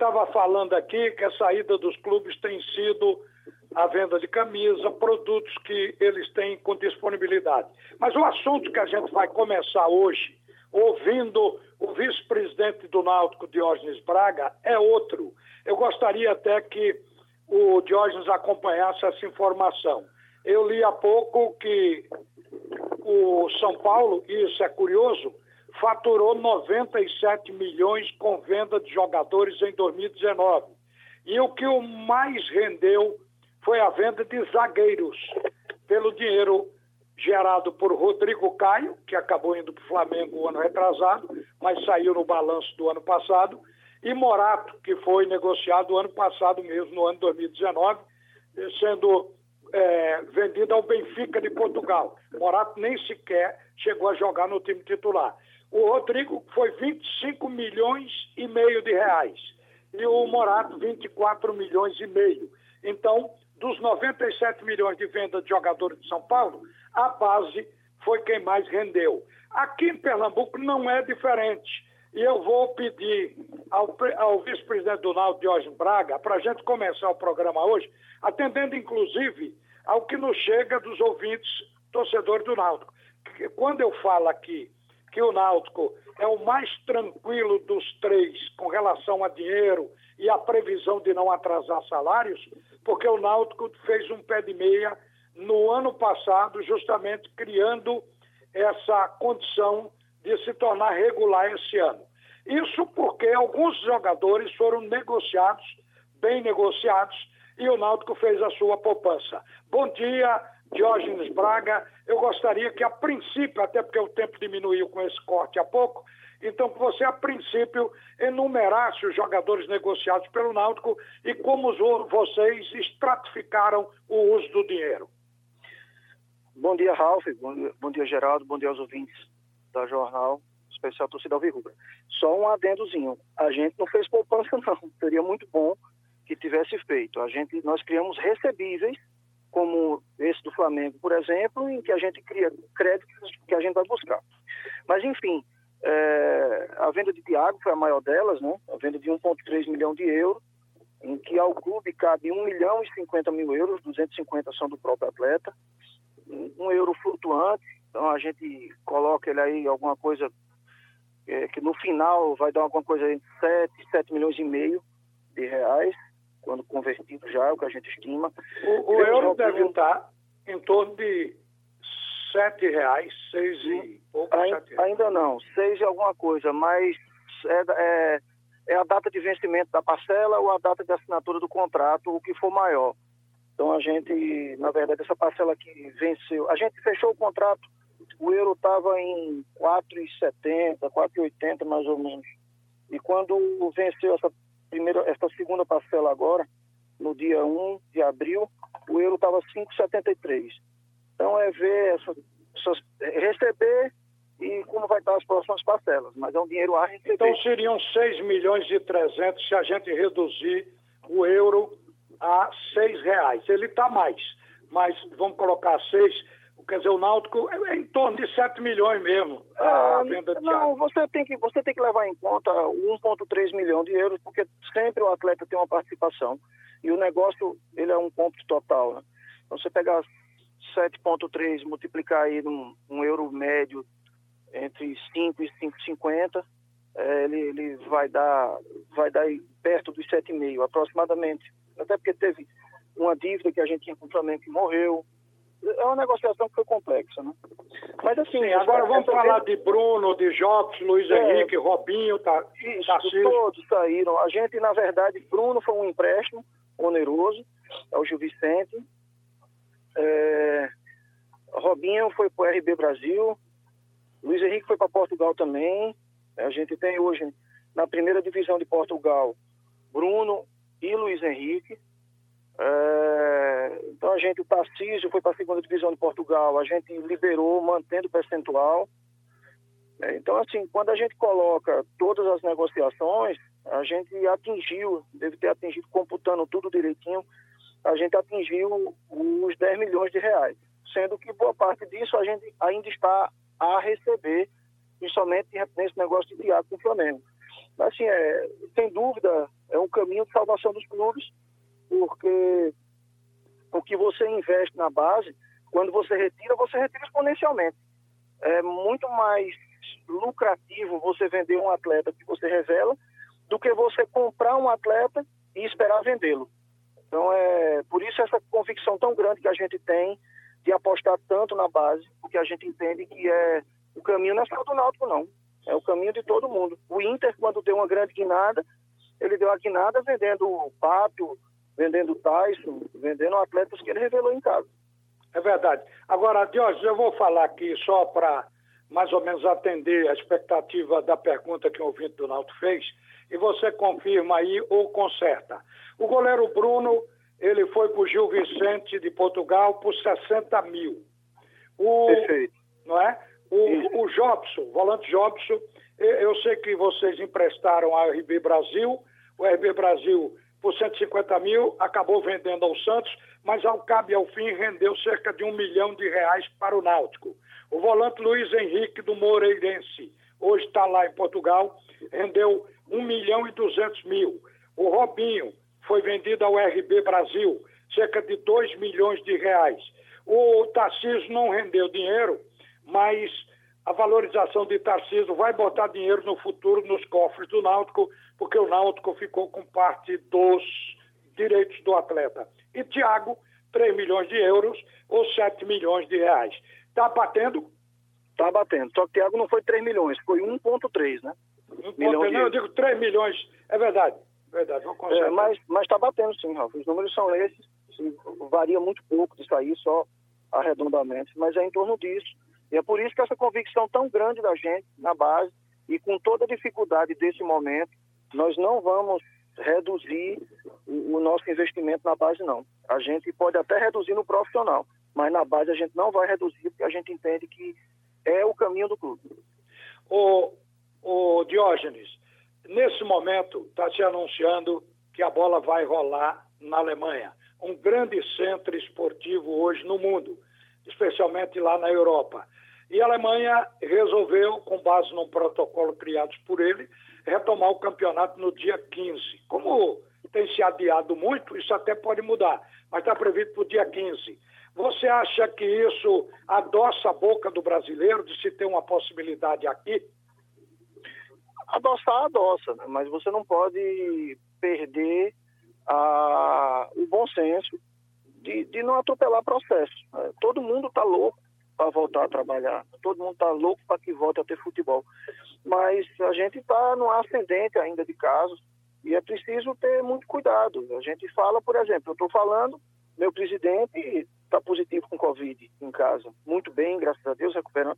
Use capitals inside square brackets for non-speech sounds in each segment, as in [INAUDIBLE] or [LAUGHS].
estava falando aqui que a saída dos clubes tem sido a venda de camisa, produtos que eles têm com disponibilidade. Mas o assunto que a gente vai começar hoje, ouvindo o vice-presidente do Náutico, Diógenes Braga, é outro. Eu gostaria até que o Diógenes acompanhasse essa informação. Eu li há pouco que o São Paulo, e isso é curioso, faturou 97 milhões com venda de jogadores em 2019. E o que o mais rendeu foi a venda de zagueiros, pelo dinheiro gerado por Rodrigo Caio, que acabou indo para o Flamengo o ano retrasado, mas saiu no balanço do ano passado, e Morato, que foi negociado ano passado mesmo, no ano 2019, sendo é, vendido ao Benfica de Portugal. Morato nem sequer chegou a jogar no time titular. O Rodrigo foi 25 milhões e meio de reais e o Morato 24 milhões e meio. Então, dos 97 milhões de venda de jogadores de São Paulo, a base foi quem mais rendeu. Aqui em Pernambuco não é diferente. E eu vou pedir ao, ao vice-presidente do Náutico, Diógenes Braga, para a gente começar o programa hoje, atendendo inclusive ao que nos chega dos ouvintes torcedores do Náutico. Quando eu falo aqui que o Náutico é o mais tranquilo dos três com relação a dinheiro e a previsão de não atrasar salários, porque o Náutico fez um pé de meia no ano passado, justamente criando essa condição de se tornar regular esse ano. Isso porque alguns jogadores foram negociados, bem negociados, e o Náutico fez a sua poupança. Bom dia, Diógenes Braga. Eu gostaria que, a princípio, até porque o tempo diminuiu com esse corte há pouco, então que você, a princípio, enumerasse os jogadores negociados pelo Náutico e como vocês estratificaram o uso do dinheiro. Bom dia, Ralf. Bom, bom dia, Geraldo. Bom dia aos ouvintes da Jornal Especial Torcida Alvirrubra. Só um adendozinho. A gente não fez poupança, [LAUGHS] não. Seria muito bom que tivesse feito. A gente, nós criamos recebíveis como esse do Flamengo, por exemplo, em que a gente cria créditos que a gente vai buscar. Mas, enfim, é, a venda de Thiago foi a maior delas, né? a venda de 1,3 milhão de euros, em que ao clube cabe 1 milhão e 50 mil euros, 250 são do próprio atleta, um euro flutuante, então a gente coloca ele aí alguma coisa é, que no final vai dar alguma coisa entre 7, 7 milhões e meio de reais, quando convertido já, é o que a gente estima. O, o euro deve estar em torno de sete reais, seis e pouco, ainda, ainda não, seis e alguma coisa, mas é, é, é, a data de vencimento da parcela ou a data de assinatura do contrato, o que for maior. Então a gente, na verdade, essa parcela que venceu, a gente fechou o contrato, o euro estava em 4,70, 4,80 mais ou menos. E quando venceu essa primeira, essa segunda parcela agora, no dia 1 de abril, o euro estava 5,73. Então é ver essas, essas, receber e como vai estar as próximas parcelas, mas é um dinheiro a receber. Então seriam 6 milhões e 300 se a gente reduzir o euro a 6 reais. Ele está mais, mas vamos colocar 6 quer dizer, o Náutico é em torno de 7 milhões mesmo a ah, venda de Não, você tem, que, você tem que levar em conta 1,3 milhão de euros, porque sempre o atleta tem uma participação. E o negócio, ele é um compro total. Né? Então, você pegar 7,3, multiplicar aí num um euro médio entre 5 e 5,50, é, ele, ele vai dar vai dar perto dos 7,5 aproximadamente. Até porque teve uma dívida que a gente tinha com o Flamengo que morreu, é uma negociação que foi complexa, né? Mas assim, Sim, agora vamos falar de Bruno, de Jobs, Luiz é, Henrique, Robinho, tá, isso, todos saíram. A gente, na verdade, Bruno foi um empréstimo oneroso ao Gil Vicente. É, Robinho foi para o RB Brasil. Luiz Henrique foi para Portugal também. A gente tem hoje, na primeira divisão de Portugal, Bruno e Luiz Henrique. É, então a gente, o Tarcísio foi para a segunda divisão de Portugal, a gente liberou mantendo o percentual. É, então, assim, quando a gente coloca todas as negociações, a gente atingiu, deve ter atingido, computando tudo direitinho, a gente atingiu os 10 milhões de reais. Sendo que boa parte disso a gente ainda está a receber, principalmente nesse negócio de Tiago com o Flamengo. Assim, é, sem dúvida, é um caminho de salvação dos clubes, porque o que você investe na base, quando você retira, você retira exponencialmente. É muito mais lucrativo você vender um atleta que você revela do que você comprar um atleta e esperar vendê-lo. Então, é por isso essa convicção tão grande que a gente tem de apostar tanto na base, porque a gente entende que é o caminho não é só do Náutico, não. É o caminho de todo mundo. O Inter, quando deu uma grande guinada, ele deu a guinada vendendo o Pátio, vendendo Tyson, vendendo atletas que ele revelou em casa. É verdade. Agora, Diógenes, eu vou falar aqui só para mais ou menos atender a expectativa da pergunta que o ouvinte do Náutico fez, e você confirma aí ou conserta. O goleiro Bruno, ele foi para o Gil Vicente de Portugal por 60 mil. O, Perfeito. Não é? O, o Jobson, o volante Jobson, eu sei que vocês emprestaram a RB Brasil, o RB Brasil por 150 mil, acabou vendendo ao Santos, mas ao cabo e ao fim rendeu cerca de um milhão de reais para o Náutico. O volante Luiz Henrique do Moreirense, hoje está lá em Portugal, rendeu 1 milhão e 200 mil. O Robinho foi vendido ao RB Brasil, cerca de 2 milhões de reais. O Tarcísio não rendeu dinheiro, mas a valorização de Tarcísio vai botar dinheiro no futuro nos cofres do Náutico, porque o Náutico ficou com parte dos direitos do atleta. E Thiago, 3 milhões de euros ou 7 milhões de reais. Está batendo? Está batendo. Só que Thiago não foi 3 milhões, foi 1,3, né? 1,3, não, eu digo 3 milhões. É verdade. Verdade, vou é, mas está batendo sim, Ralf. Os números são esses. Sim, varia muito pouco disso aí, só arredondamente, mas é em torno disso. E é por isso que essa convicção tão grande da gente na base, e com toda a dificuldade desse momento, nós não vamos reduzir o, nosso investimento na base, não. A gente pode até reduzir no profissional, mas na base a gente não vai reduzir, porque a gente entende que é o caminho do clube. O, o Diógenes, nesse momento está se anunciando que a bola vai rolar na Alemanha, um grande centro esportivo hoje no mundo, especialmente lá na Europa. E a Alemanha resolveu, com base num protocolo criado por ele, retomar o campeonato no dia 15. Como tem se adiado muito, isso até pode mudar, mas está previsto para o dia 15. Você acha que isso adoça a boca do brasileiro de se ter uma possibilidade aqui? Adoçar, adoça, né? mas você não pode perder a, o bom senso de, de não atropelar processo. Né? Todo mundo está louco para voltar a trabalhar, todo mundo está louco para que volte a ter futebol. Mas a gente está no ascendente ainda de casos e é preciso ter muito cuidado. A gente fala, por exemplo, eu estou falando, meu presidente está positivo com Covid em casa. Muito bem, graças a Deus, recuperando.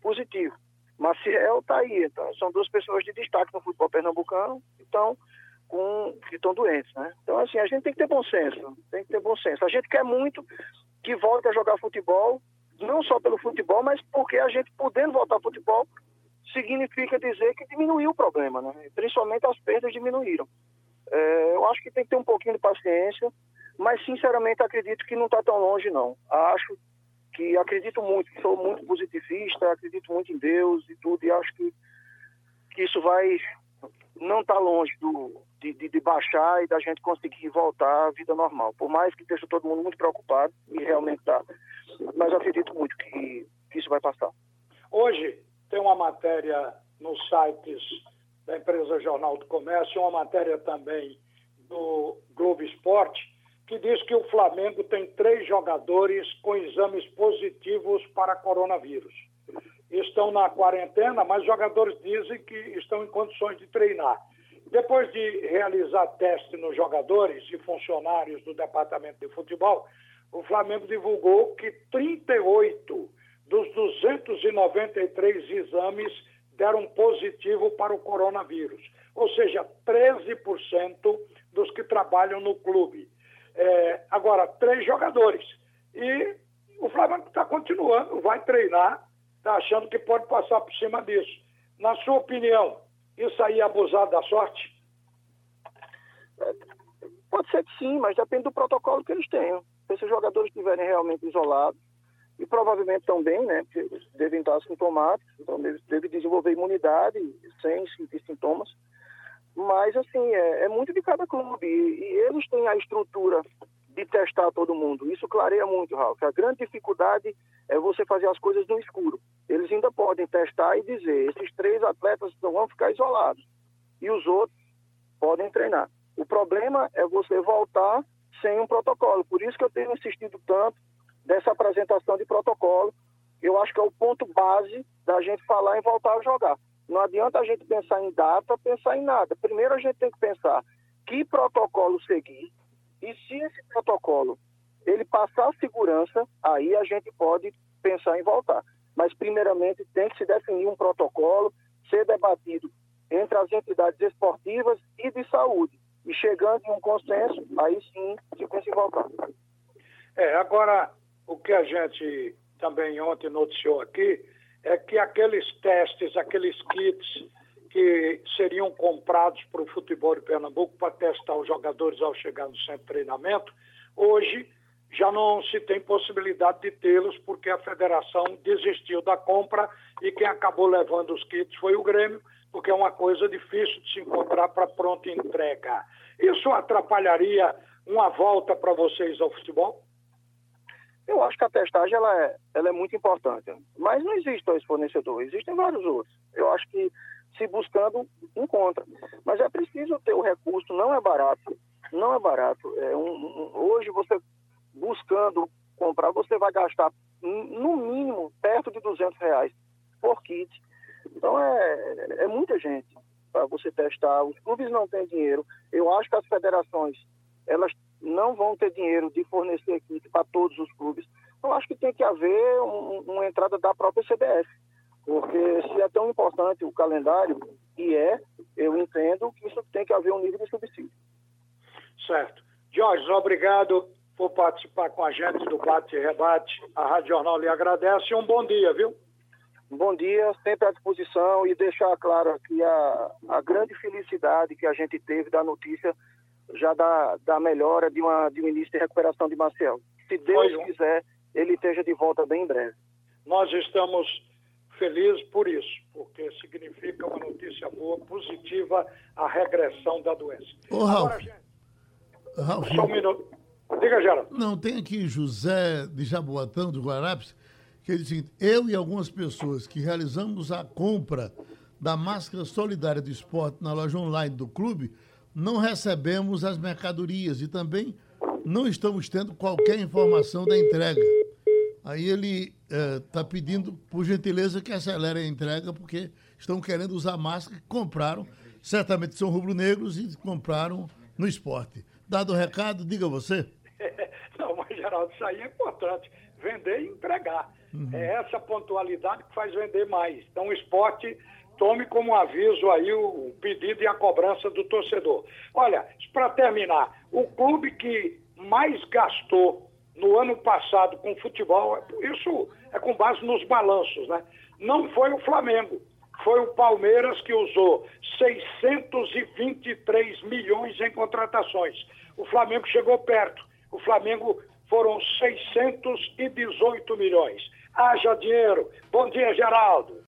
Positivo. Maciel está aí. Então, são duas pessoas de destaque no futebol pernambucano então, com, que estão doentes. Né? Então, assim, a gente tem que ter bom senso. Tem que ter bom senso. A gente quer muito que volte a jogar futebol, não só pelo futebol, mas porque a gente podendo voltar ao futebol significa dizer que diminuiu o problema, né? principalmente as perdas diminuíram. É, eu acho que tem que ter um pouquinho de paciência, mas sinceramente acredito que não está tão longe, não. Acho que acredito muito, sou muito positivista, acredito muito em Deus e tudo, e acho que, que isso vai não está longe do, de, de, de, baixar e da gente conseguir voltar à vida normal. Por mais que esteja todo mundo muito preocupado, e realmente está, mas acredito muito que, que isso vai passar. Hoje tem uma matéria nos sites da empresa Jornal do Comércio, uma matéria também do Globo Esporte, que diz que o Flamengo tem três jogadores com exames positivos para coronavírus. Estão na quarentena, mas jogadores dizem que estão em condições de treinar. Depois de realizar teste nos jogadores e funcionários do departamento de futebol, o Flamengo divulgou que 38 dos 293 exames deram positivo para o coronavírus, ou seja, 13% dos que trabalham no clube. É, agora, três jogadores. E o Flamengo está continuando, vai treinar, está achando que pode passar por cima disso. Na sua opinião, isso aí é abusar da sorte? Pode ser que sim, mas depende do protocolo que eles tenham. Se esses jogadores estiverem realmente isolados, e provavelmente também, né, devem estar sintomáticos, então devem deve desenvolver imunidade sem sentir sintomas, Mas, assim, é, é muito de cada clube. E, e, eles têm a estrutura de testar todo mundo. Isso clareia muito, Ralf. A grande dificuldade é você fazer as coisas no escuro. Eles ainda podem testar e dizer: esses três atletas não vão ficar isolados. E os outros podem treinar. O problema é você voltar sem um protocolo. Por isso que eu tenho insistido tanto dessa apresentação de protocolo. Eu acho que é o ponto base da gente falar em voltar a jogar. Não adianta a gente pensar em data, pensar em nada. Primeiro a gente tem que pensar que protocolo seguir e se esse protocolo ele passar segurança, aí a gente pode pensar em voltar. Mas primeiramente tem que se definir um protocolo, ser debatido entre as entidades esportivas e de saúde. E chegando em um consenso, aí sim se pensa em voltar. É, agora, o que a gente também ontem noticiou aqui é que aqueles testes, aqueles kits que seriam comprados para o futebol de Pernambuco para testar os jogadores ao chegar no centro de treinamento, hoje já não se tem possibilidade de tê-los porque a federação desistiu da compra e quem acabou levando os kits foi o Grêmio, porque é uma coisa difícil de se encontrar para pronta entrega. Isso atrapalharia uma volta para vocês ao futebol? Eu acho que a testagem ela é, ela é muito importante, mas não existe só esse existem vários outros. Eu acho que se buscando, encontra. Mas é preciso ter o recurso, não é barato, não é barato. É um, um, hoje você buscando comprar, você vai gastar no mínimo perto de 200 reais por kit. Então é, é muita gente para você testar. Os clubes não têm dinheiro. Eu acho que as federações elas não vão ter dinheiro de fornecer kit para todos os clubes. Eu acho que tem que haver um, uma entrada da própria CBF. Porque se é tão importante o calendário, e é, eu entendo que isso tem que haver um nível de subsídio. Certo. Jorge, obrigado por participar com a gente do Bate e Rebate. A Rádio Jornal lhe agradece e um bom dia, viu? Bom dia, sempre à disposição e deixar claro aqui a, a grande felicidade que a gente teve da notícia já da, da melhora de, uma, de um início de recuperação de Marcel. Se Deus quiser, ele esteja de volta bem em breve. Nós estamos felizes por isso, porque significa uma notícia boa, positiva, a regressão da doença. Ô, Ralf. Agora, gente, Ralf. Só um minuto. Diga, Geraldo. Não, tem aqui José de Jaboatão, do Guarapes, que ele diz assim, eu e algumas pessoas que realizamos a compra da máscara solidária do esporte na loja online do clube, não recebemos as mercadorias e também não estamos tendo qualquer informação da entrega. Aí ele está é, pedindo, por gentileza, que acelere a entrega, porque estão querendo usar máscara que compraram, certamente são rubro-negros e compraram no esporte. Dado o recado, diga você. [LAUGHS] Não, mas Geraldo, isso aí é importante. Vender e entregar. Uhum. É essa pontualidade que faz vender mais. Então o esporte tome como aviso aí o pedido e a cobrança do torcedor. Olha, para terminar, o clube que mais gastou no ano passado com futebol, isso é com base nos balanços, né? Não foi o Flamengo, foi o Palmeiras que usou 623 milhões em contratações. O Flamengo chegou perto. O Flamengo foram 618 milhões. Haja dinheiro. Bom dia, Geraldo.